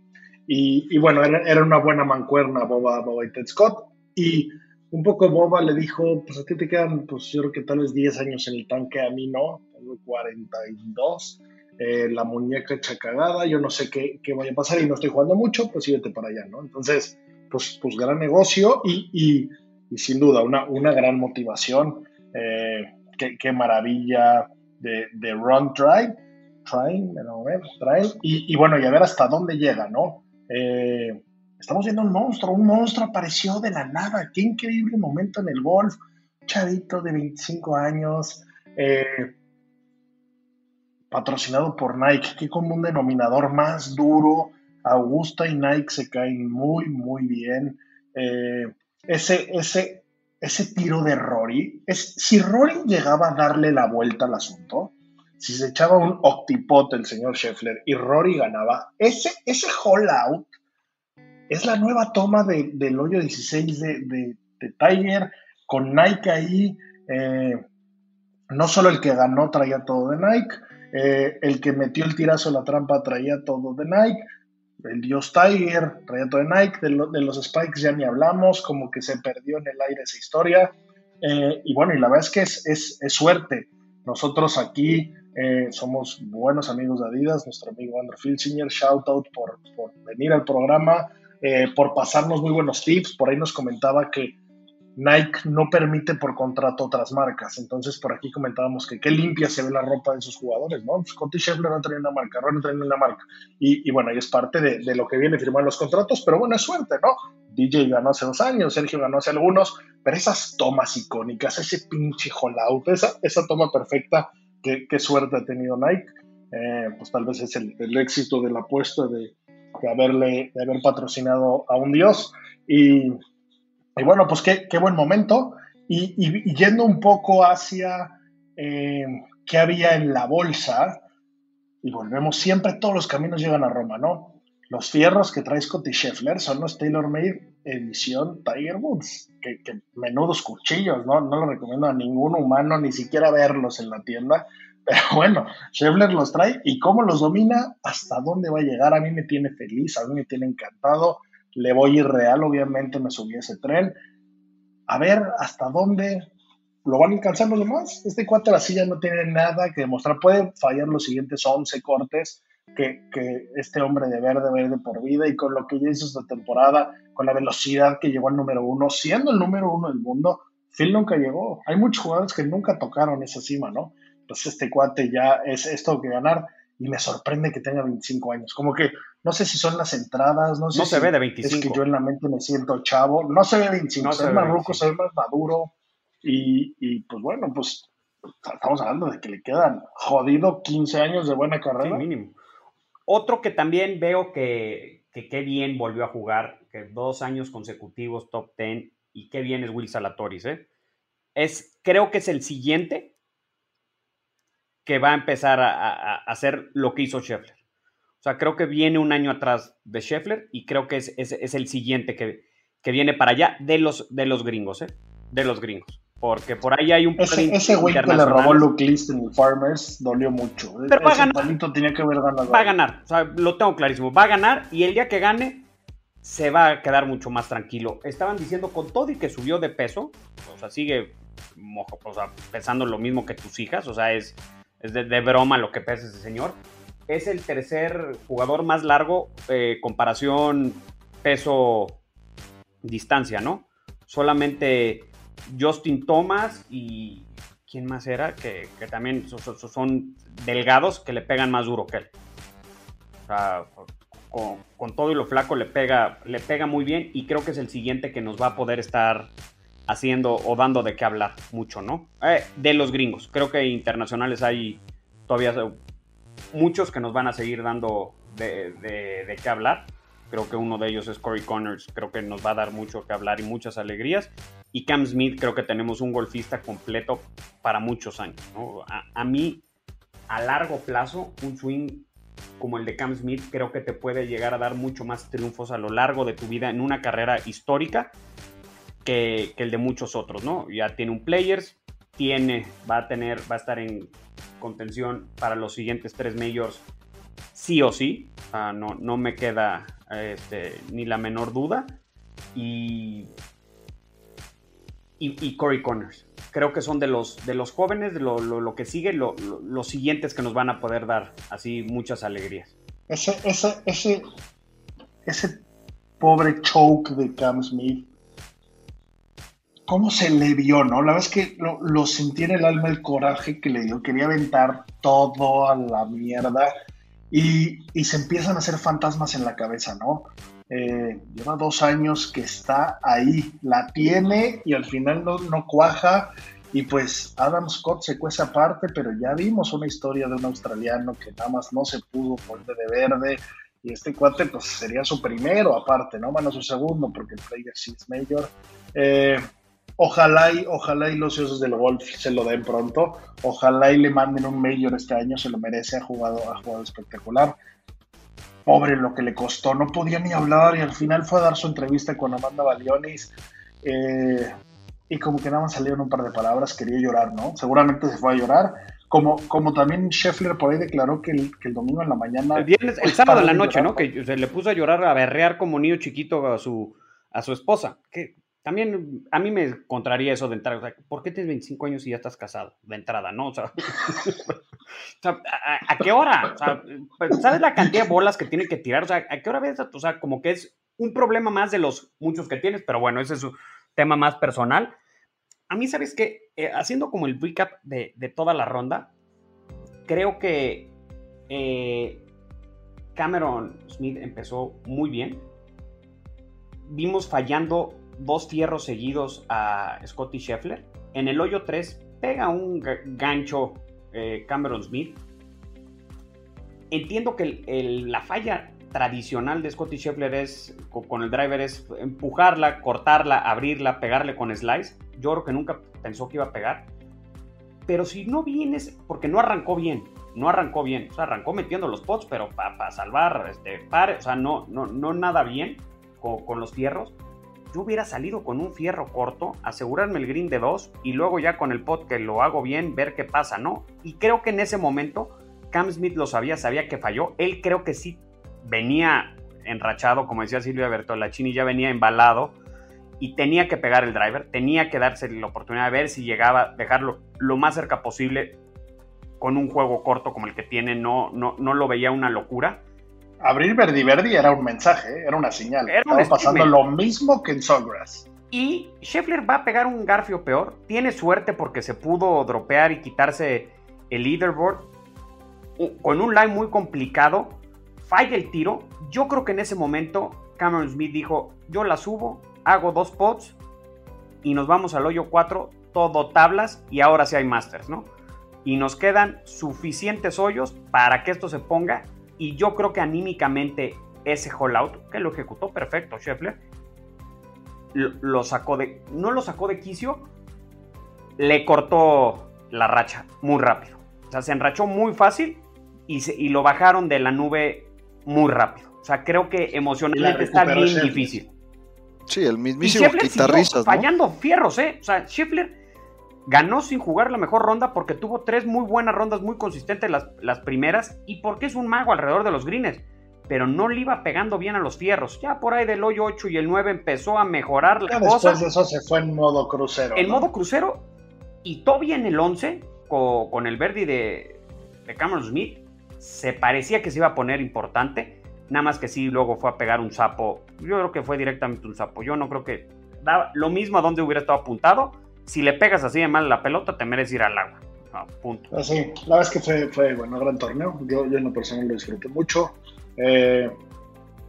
Speaker 1: y, bueno, era, una buena mancuerna Boba, Boba y Ted Scott. Y un poco boba le dijo, pues a ti te quedan, pues yo creo que tal vez 10 años en el tanque, a mí no, tengo 42, eh, la muñeca hecha cagada, yo no sé qué, qué, vaya a pasar y no estoy jugando mucho, pues síguete para allá, ¿no? Entonces, pues, pues gran negocio y, y, sin duda una, una gran motivación, eh, qué, qué, maravilla de, de run try, try, try, y, y bueno, y a ver hasta dónde llega, ¿no? Eh, Estamos viendo un monstruo, un monstruo apareció de la nada. Qué increíble momento en el golf. Chavito de 25 años, patrocinado por Nike. Qué común denominador más duro. Augusta y Nike se caen muy, muy bien. Eh, ese, ese, ese tiro de Rory, es, si Rory llegaba a darle la vuelta al asunto, si se echaba un octipot el señor Scheffler y Rory ganaba, ese, ese hole out es la nueva toma de, del hoyo 16 de, de, Tiger, con Nike ahí. Eh, no solo el que ganó traía todo de Nike, eh, el que metió el tirazo a la trampa traía todo de Nike, el Dios Tiger traía todo de Nike, de, los Spikes ya ni hablamos, como que se perdió en el aire esa historia. Eh, y bueno, y la verdad es que es, es, es suerte. Nosotros aquí eh, somos buenos amigos de Adidas, nuestro amigo Andrew Filsinger, shout out por, por venir al programa, por pasarnos muy buenos tips. Por ahí nos comentaba que Nike no permite por contrato otras marcas. Entonces, por aquí comentábamos que qué limpia se ve la ropa de sus jugadores, ¿no? Scotty Scheffler no trae una marca, Ron no trae una marca. Y, bueno, ahí es parte de, lo que viene firmar los contratos, pero bueno, es suerte, ¿no? DJ ganó hace dos años, Sergio ganó hace algunos, pero esas tomas icónicas, ese pinche out, esa, esa toma perfecta, qué, suerte ha tenido Nike. Eh, pues tal vez es el, éxito de la apuesta de, de, haberle, de haber patrocinado a un dios. Y y bueno, pues qué, qué buen momento. Y, yendo un poco hacia eh, qué había en la bolsa, y volvemos siempre, todos los caminos llegan a Roma, ¿no? Los fierros que trae Scotty Scheffler son los Taylor Made edición Tiger Woods, que, menudos cuchillos, ¿no? No lo recomiendo a ningún humano, ni siquiera verlos en la tienda. Pero bueno, Scheffler los trae y cómo los domina, hasta dónde va a llegar, a mí me tiene feliz, a mí me tiene encantado le voy irreal, obviamente me subí a ese tren. A ver hasta dónde lo van a alcanzar los demás. Este cuate la silla no tiene nada que demostrar. Puede fallar los siguientes 11 cortes que, que, este hombre de verde, verde por vida y con lo que ya hizo esta temporada, con la velocidad que llegó al número uno, siendo el número uno del mundo, Phil nunca llegó. Hay muchos jugadores que nunca tocaron esa cima, ¿no? Entonces este cuate ya es esto que ganar y me sorprende que tenga 25 años. Como que no sé si son las entradas, no sé
Speaker 3: no
Speaker 1: si
Speaker 3: se ve de 25.
Speaker 1: es que yo en la mente me siento chavo, no se ve 25, se, ve más ruco, ve más maduro y, y, pues bueno, pues estamos hablando de que le quedan jodido 15 años de buena carrera.
Speaker 3: Sí, mínimo. Otro que también veo que, que qué bien volvió a jugar, que dos años consecutivos top 10 y qué bien es Will Salatoris, ¿eh? Es, creo que es el siguiente que va a empezar a, hacer lo que hizo Scheffler. O sea, creo que viene un año atrás de Scheffler y creo que es, es, el siguiente que, que, viene para allá de los, de los gringos, ¿eh? De los gringos. Porque por ahí hay un...
Speaker 1: Ese, ese güey que le robó Luke List en Farmers dolió mucho.
Speaker 3: Pero va a ganar.
Speaker 1: Tenía que haber ganado.
Speaker 3: Va a ganar. O sea, lo tengo clarísimo. Va a ganar y el día que gane se va a quedar mucho más tranquilo. Estaban diciendo con todo y que subió de peso. O sea, sigue o sea, pensando lo mismo que tus hijas. O sea, es de, broma lo que pesa ese señor. Es el tercer jugador más largo, eh, comparación peso-distancia, ¿no? Solamente Justin Thomas y. ¿Quién más era? Que, también son, delgados que le pegan más duro que él. O sea, con, todo y lo flaco le pega, le pega muy bien y creo que es el siguiente que nos va a poder estar haciendo o dando de qué hablar mucho, ¿no? Eh, de los gringos. Creo que internacionales hay todavía muchos que nos van a seguir dando de, de, qué hablar. Creo que uno de ellos es Corey Connors. Creo que nos va a dar mucho que hablar y muchas alegrías. Y Cam Smith, creo que tenemos un golfista completo para muchos años. A, a mí, a largo plazo, un swing como el de Cam Smith creo que te puede llegar a dar mucho más triunfos a lo largo de tu vida en una carrera histórica que, el de muchos otros, ¿no? Ya tiene un players, tiene, va a tener, va a estar en contención para los siguientes tres majors, sí o sí. no, no me queda este, ni la menor duda. Y, y, Corey Connors. Creo que son de los, de los jóvenes, de lo, que sigue, los siguientes que nos van a poder dar así muchas alegrías.
Speaker 1: Ese, ese, ese, ese pobre choke de Cam Smith cómo se le vio, ¿no? La verdad es que lo, sentí en el alma el coraje que le dio. Quería aventar todo a la mierda y, se empiezan a hacer fantasmas en la cabeza, ¿no? Eh, lleva dos años que está ahí, la tiene y al final no, no cuaja. Y pues Adam Scott se cuece aparte, pero ya vimos una historia de un australiano que nada más no se pudo poner de verde. Y este cuate, pues sería su primero aparte, ¿no? Bueno, su segundo, porque el player sí es mayor. Eh, Ojalá y, ojalá y los dioses del golf se lo den pronto. Ojalá y le manden un mayor este año, se lo merece, ha jugado, ha jugado espectacular. Pobre lo que le costó, no podía ni hablar y al final fue a dar su entrevista con Amanda Balionis. Eh, y como que nada más salieron un par de palabras, quería llorar, ¿no? Seguramente se fue a llorar. Como, como también Scheffler por ahí declaró que el, que el domingo en la mañana.
Speaker 3: El, viernes, el
Speaker 1: pues,
Speaker 3: sábado en la noche,
Speaker 1: llorar,
Speaker 3: ¿no? Que se le puso a llorar, a berrear como niño chiquito a su, a su esposa. Que también a mí me contraría eso de entrada. O sea, ¿por qué tienes 25 años y ya estás casado? De entrada, ¿no? O sea, ¿a, qué hora? Pues, ¿sabes la cantidad de bolas que tiene que tirar? O sea, ¿a qué hora ves? O sea, como que es un problema más de los muchos que tienes, pero bueno, ese es su tema más personal. A mí, ¿sabes qué? Eh, haciendo como el recap de, de, toda la ronda, creo que eh, Cameron Smith empezó muy bien. Vimos fallando dos fierros seguidos a Scotty Scheffler. En el hoyo 3 pega un gancho eh, Cameron Smith. Entiendo que la falla tradicional de Scotty Scheffler es con el driver es empujarla, cortarla, abrirla, pegarle con slice. Yo creo que nunca pensó que iba a pegar. Pero si no vienes, porque no arrancó bien, no arrancó bien, o sea, arrancó metiendo los pots, pero para pa salvar, este, pare, o sea, no, no, no nada bien con, con, los fierros. Yo hubiera salido con un fierro corto, asegurarme el green de dos y luego ya con el pot que lo hago bien, ver qué pasa, ¿no? Y creo que en ese momento Cam Smith lo sabía, sabía que falló. Él creo que sí venía enrachado, como decía Silvia Bertolacini, ya venía embalado y tenía que pegar el driver, tenía que darse la oportunidad de ver si llegaba, dejarlo lo más cerca posible con un juego corto como el que tiene, no, no, no lo veía una locura.
Speaker 1: Abrir Verdi Verdi era un mensaje, era una señal. Era Estaba pasando lo mismo que en Sawgrass.
Speaker 3: Y Scheffler va a pegar un garfio peor. Tiene suerte porque se pudo dropear y quitarse el leaderboard con un line muy complicado. Falla el tiro. Yo creo que en ese momento Cameron Smith dijo, yo la subo, hago dos pots y nos vamos al hoyo 4, todo tablas y ahora sí hay masters, ¿no? Y nos quedan suficientes hoyos para que esto se ponga y yo creo que anímicamente ese out, que lo ejecutó perfecto Scheffler, lo, lo sacó de, no lo sacó de quicio, le cortó la racha muy rápido. O sea, se enrachó muy fácil y, se, y lo bajaron de la nube muy rápido. O sea, creo que emocionalmente está bien
Speaker 1: Scheffler.
Speaker 3: difícil.
Speaker 2: Sí, el mismísimo guitarristas, ¿no?
Speaker 3: fallando fierros, ¿eh? O sea, Scheffler ganó sin jugar la mejor ronda porque tuvo tres muy buenas rondas, muy consistentes las, las primeras, y porque es un mago alrededor de los greens. Pero no le iba pegando bien a los fierros. Ya por ahí del hoyo 8 y el 9 empezó a mejorar la
Speaker 1: Ya
Speaker 3: cosa.
Speaker 1: después de eso se fue en modo crucero.
Speaker 3: En
Speaker 1: ¿no?
Speaker 3: modo crucero, y todavía en el 11, con, con el Verdi de, de Cameron Smith, se parecía que se iba a poner importante. Nada más que sí, luego fue a pegar un sapo. Yo creo que fue directamente un sapo. Yo no creo que daba lo mismo a donde hubiera estado apuntado. Si le pegas así de mal la pelota, te mereces ir al agua. No, punto.
Speaker 1: Ah, sí, la verdad es que fue, fue bueno, gran torneo. Yo, yo en lo personal lo disfruté mucho. Eh,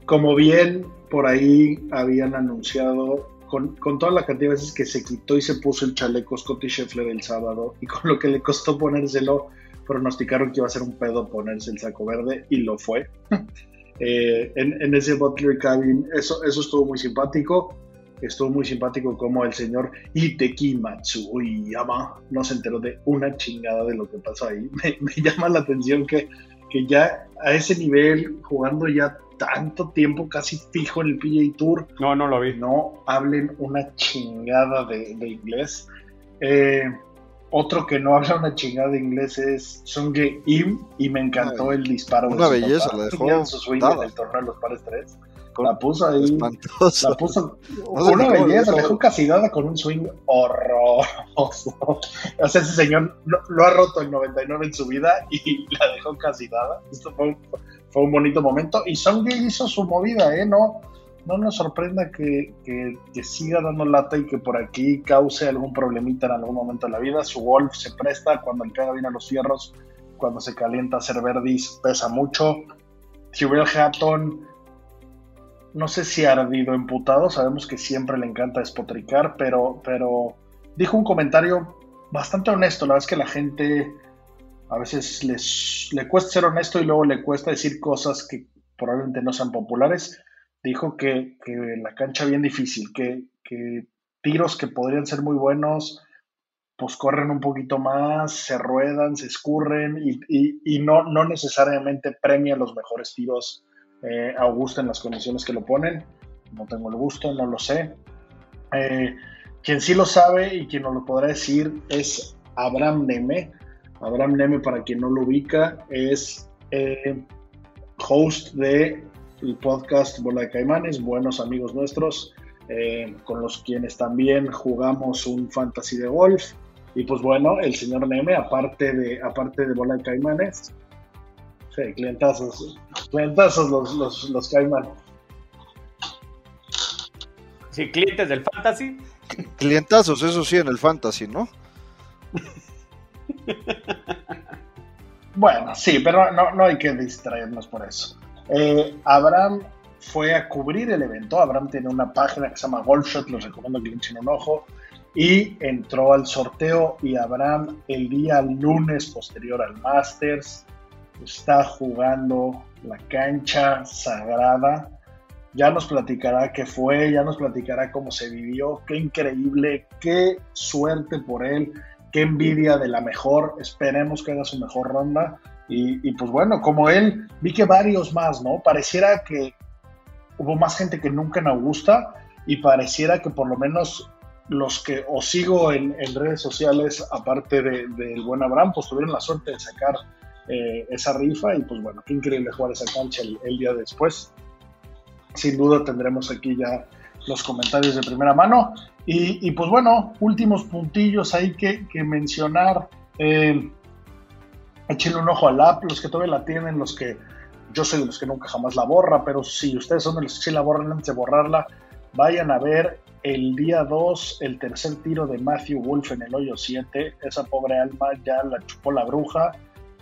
Speaker 1: como bien por ahí habían anunciado, con, con, toda la cantidad de veces que se quitó y se puso el chaleco Scotty Scheffler el sábado y con lo que le costó ponérselo, pronosticaron que iba a ser un pedo ponerse el saco verde y lo fue. eh, en, en, ese Butler Cabin, eso, eso estuvo muy simpático. Estuvo muy simpático como el señor Hideki Matsuyama no se enteró de una chingada de lo que pasó ahí. Me, me llama la atención que, que ya a ese nivel, jugando ya tanto tiempo casi fijo en el PGA Tour,
Speaker 3: no, no lo vi.
Speaker 1: No hablen una chingada de, de inglés. Eh, otro que no habla una chingada de inglés es Sungye Im y me encantó
Speaker 2: Ay,
Speaker 1: el disparo.
Speaker 2: Una
Speaker 1: de
Speaker 2: belleza,
Speaker 1: papá.
Speaker 2: la dejó
Speaker 1: su swing en el torneo de los pares 3.
Speaker 2: Con-
Speaker 1: La puso ahí.
Speaker 2: Espantoso.
Speaker 1: La puso
Speaker 2: No
Speaker 1: una belleza,
Speaker 2: hizo.
Speaker 1: dejó casi dada con un swing horroroso. O sea, ese señor lo, lo ha roto el 99 en su vida y la dejó casi dada. Esto fue un, fue un bonito momento. Y Songye hizo su movida, ¿eh? No, no nos sorprenda que, que, que siga dando lata y que por aquí cause algún problemita en algún momento de la vida. Su golf se presta cuando le pega bien a los fierros, cuando se calienta hacer verdis, pesa mucho. Tyrell Hatton, no sé si ardido, emputado, sabemos que siempre le encanta despotricar, pero, pero dijo un comentario bastante honesto. La verdad es que la gente a veces les, le cuesta ser honesto y luego le cuesta decir cosas que probablemente no sean populares. Dijo que, que la cancha bien difícil, que, que tiros que podrían ser muy buenos, pues corren un poquito más, se ruedan, se escurren y, no, no necesariamente premia los mejores tiros eh, Augusto en las condiciones que lo ponen. No tengo el gusto, no lo sé. Eh, quien sí lo sabe y quien nos lo podrá decir es Abraham Neme. Abraham Neme, para quien no lo ubica, es eh, host de el podcast Bola de Caimanes, buenos amigos nuestros, eh, con los quienes también jugamos un fantasy de golf. Y pues bueno, el señor Neme, aparte de, aparte de Bola de Caimanes, sí, clientazos, clientazos los, los, los Caimanes.
Speaker 3: Sí, clientes del fantasy.
Speaker 2: Clientazos, eso sí, en el fantasy, ¿no?
Speaker 1: bueno, sí, pero no, no hay que distraernos por eso. Eh, Abraham fue a cubrir el evento. Abraham tiene una página que se llama Golfshot, los recomiendo que le echen un ojo. Y entró al sorteo y Abraham el día lunes posterior al Masters está jugando la cancha sagrada. Ya nos platicará qué fue, ya nos platicará cómo se vivió, qué increíble, qué suerte por él, qué envidia de la mejor. Esperemos que haga su mejor ronda y, pues bueno, como él, vi que varios más, ¿no? Pareciera que hubo más gente que nunca en Augusta y pareciera que por lo menos los que os sigo en, redes sociales, aparte del de, buen Abraham, pues tuvieron la suerte de sacar eh, esa rifa y pues bueno, qué increíble jugar esa cancha el, día después. Sin duda tendremos aquí ya los comentarios de primera mano. Y, pues bueno, últimos puntillos hay que, mencionar. Eh, échenle un ojo al app, los que todavía la tienen, los que yo soy de los que nunca jamás la borra, pero si ustedes son de los que sí la borran antes de borrarla, vayan a ver el día 2, el tercer tiro de Matthew Wolf en el hoyo 7. Esa pobre alma ya la chupó la bruja,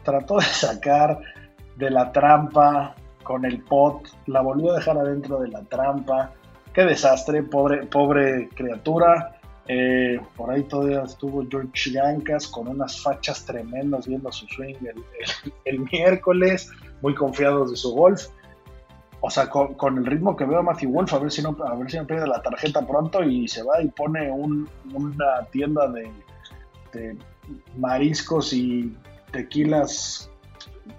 Speaker 1: trató de sacar de la trampa con el pot, la volvió a dejar adentro de la trampa. Qué desastre, pobre, pobre criatura. Eh, por ahí todavía estuvo George Yancas con unas fachas tremendas viendo su swing el, miércoles, muy confiados de su golf. O sea, con, el ritmo que veo a Matthew Wolf, a ver si no, a ver si no pierde la tarjeta pronto y se va y pone una tienda de, mariscos y tequilas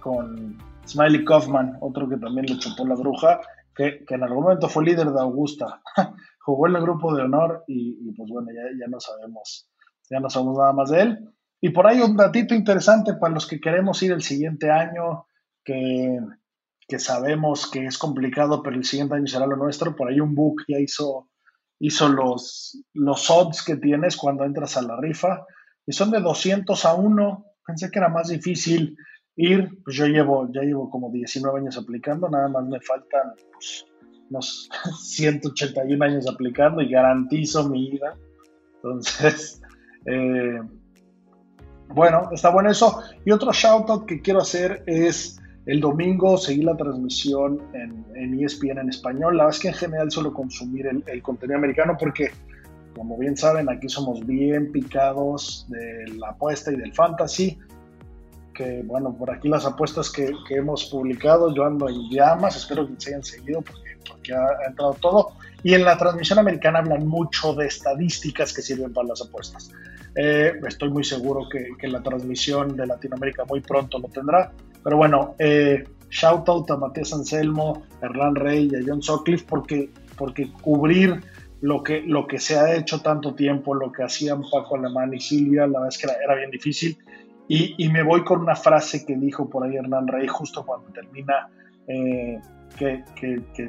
Speaker 1: con Smiley Kaufman, otro que también le chupó la bruja, que, en algún momento fue líder de Augusta. jugó en el grupo de honor y, pues bueno, ya, ya, no sabemos, ya no sabemos nada más de él. Y por ahí un datito interesante para los que queremos ir el siguiente año, que, que sabemos que es complicado, pero el siguiente año será lo nuestro. Por ahí un book ya hizo, hizo los, los odds que tienes cuando entras a la rifa y son de 200 a 1. Pensé que era más difícil ir, pues yo llevo, ya llevo como 19 años aplicando, nada más me faltan pues, unos 181 años aplicando y garantizo mi ida. Entonces, eh, bueno, está bueno eso. Y otro shout out que quiero hacer es el domingo seguí la transmisión en, ESPN en español. La verdad es que en general suelo consumir el, contenido americano porque, como bien saben, aquí somos bien picados de la apuesta y del fantasy. Que bueno, por aquí las apuestas que, que hemos publicado, yo ando en llamas, espero que se hayan seguido porque porque ha, entrado todo. Y en la transmisión americana hablan mucho de estadísticas que sirven para las apuestas. Eh, estoy muy seguro que, que, la transmisión de Latinoamérica muy pronto lo tendrá. Pero bueno, eh, shout out a Matías Anselmo, Hernán Rey y a John Sutcliffe porque, porque cubrir lo que, lo que se ha hecho tanto tiempo, lo que hacían Paco Alemán y Silvia, la verdad es que era, bien difícil. Y, y, me voy con una frase que dijo por ahí Hernán Rey justo cuando termina eh, que,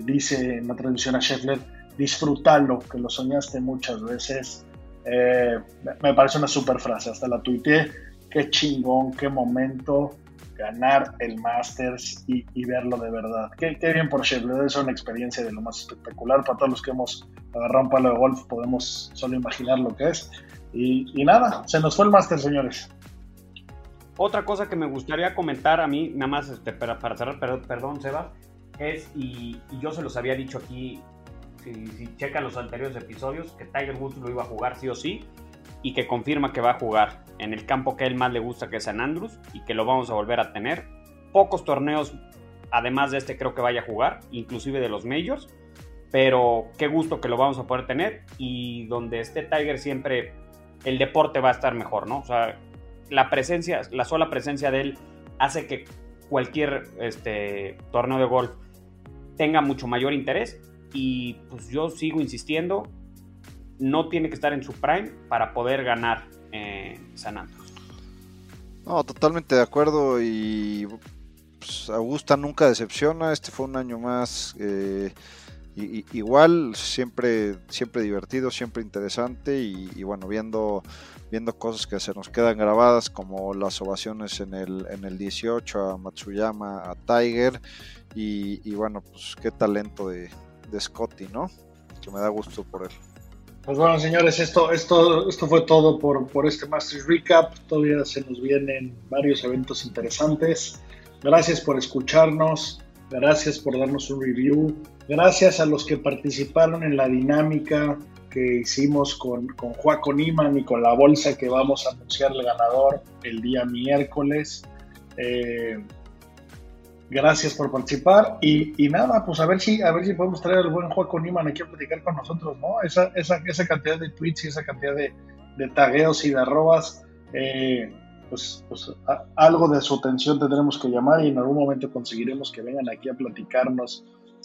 Speaker 1: dice en la traducción a Scheffler, disfrútalo, que lo soñaste muchas veces. Eh, me parece una super frase, hasta la tuiteé. Qué chingón, qué momento ganar el Masters y, verlo de verdad. Qué, bien por Scheffler, es una experiencia de lo más espectacular. Para todos los que hemos agarrado un palo de golf, podemos solo imaginar lo que es. Y, nada, se nos fue el Masters, señores.
Speaker 3: Otra cosa que me gustaría comentar a mí, nada más este, para, cerrar, perdón, Seba, es, y, yo se los había dicho aquí, si, checan los anteriores episodios, que Tiger Woods lo iba a jugar sí o sí, y que confirma que va a jugar en el campo que a él más le gusta, que es San Andrews, y que lo vamos a volver a tener. Pocos torneos, además de este, creo que vaya a jugar, inclusive de los Majors. pero qué gusto que lo vamos a poder tener y donde esté Tiger siempre el deporte va a estar mejor, ¿no? O sea, la presencia, la sola presencia de él hace que cualquier este, torneo de golf tenga mucho mayor interés y pues yo sigo insistiendo, no tiene que estar en su prime para poder ganar en San Andrés.
Speaker 2: No, totalmente de acuerdo y pues, Augusta nunca decepciona, este fue un año más eh, igual, siempre, siempre divertido, siempre interesante y, bueno, viendo, viendo cosas que se nos quedan grabadas como las ovaciones en el, en el 18 a Matsuyama, a Tiger y, bueno, pues qué talento de, de Scotty, ¿no? Que me da gusto por él.
Speaker 1: Pues bueno, señores, esto, esto, esto fue todo por, por este Masters Recap. Todavía se nos vienen varios eventos interesantes. Gracias por escucharnos. Gracias por darnos un review. Gracias a los que participaron en la dinámica que hicimos con, con Juaco Niman y con la bolsa que vamos a anunciar el ganador el día miércoles. Eh, gracias por participar y, nada, pues a ver si a ver si podemos traer al buen Juaco Niman aquí a platicar con nosotros, ¿no? Esa, esa, esa cantidad de tweets y esa cantidad de, de tagueos y de arrobas. Eh, pues, pues algo de su atención tendremos que llamar y en algún momento conseguiremos que vengan aquí a platicarnos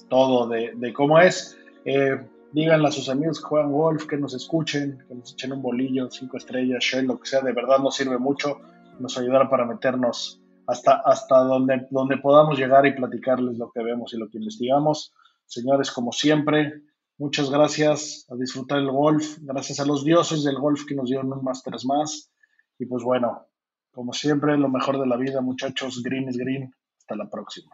Speaker 1: todo de, cómo es. Eh, díganle a sus amigos que juegan golf, que nos escuchen, que nos echen un bolillo, cinco estrellas, shell, lo que sea, de verdad nos sirve mucho, nos ayudará para meternos hasta, hasta donde, donde podamos llegar y platicarles lo que vemos y lo que investigamos. Señores, como siempre, muchas gracias a disfrutar el golf, gracias a los dioses del golf que nos dieron un Masters más. Y pues bueno, como siempre, lo mejor de la vida, muchachos. Green is green. Hasta la próxima.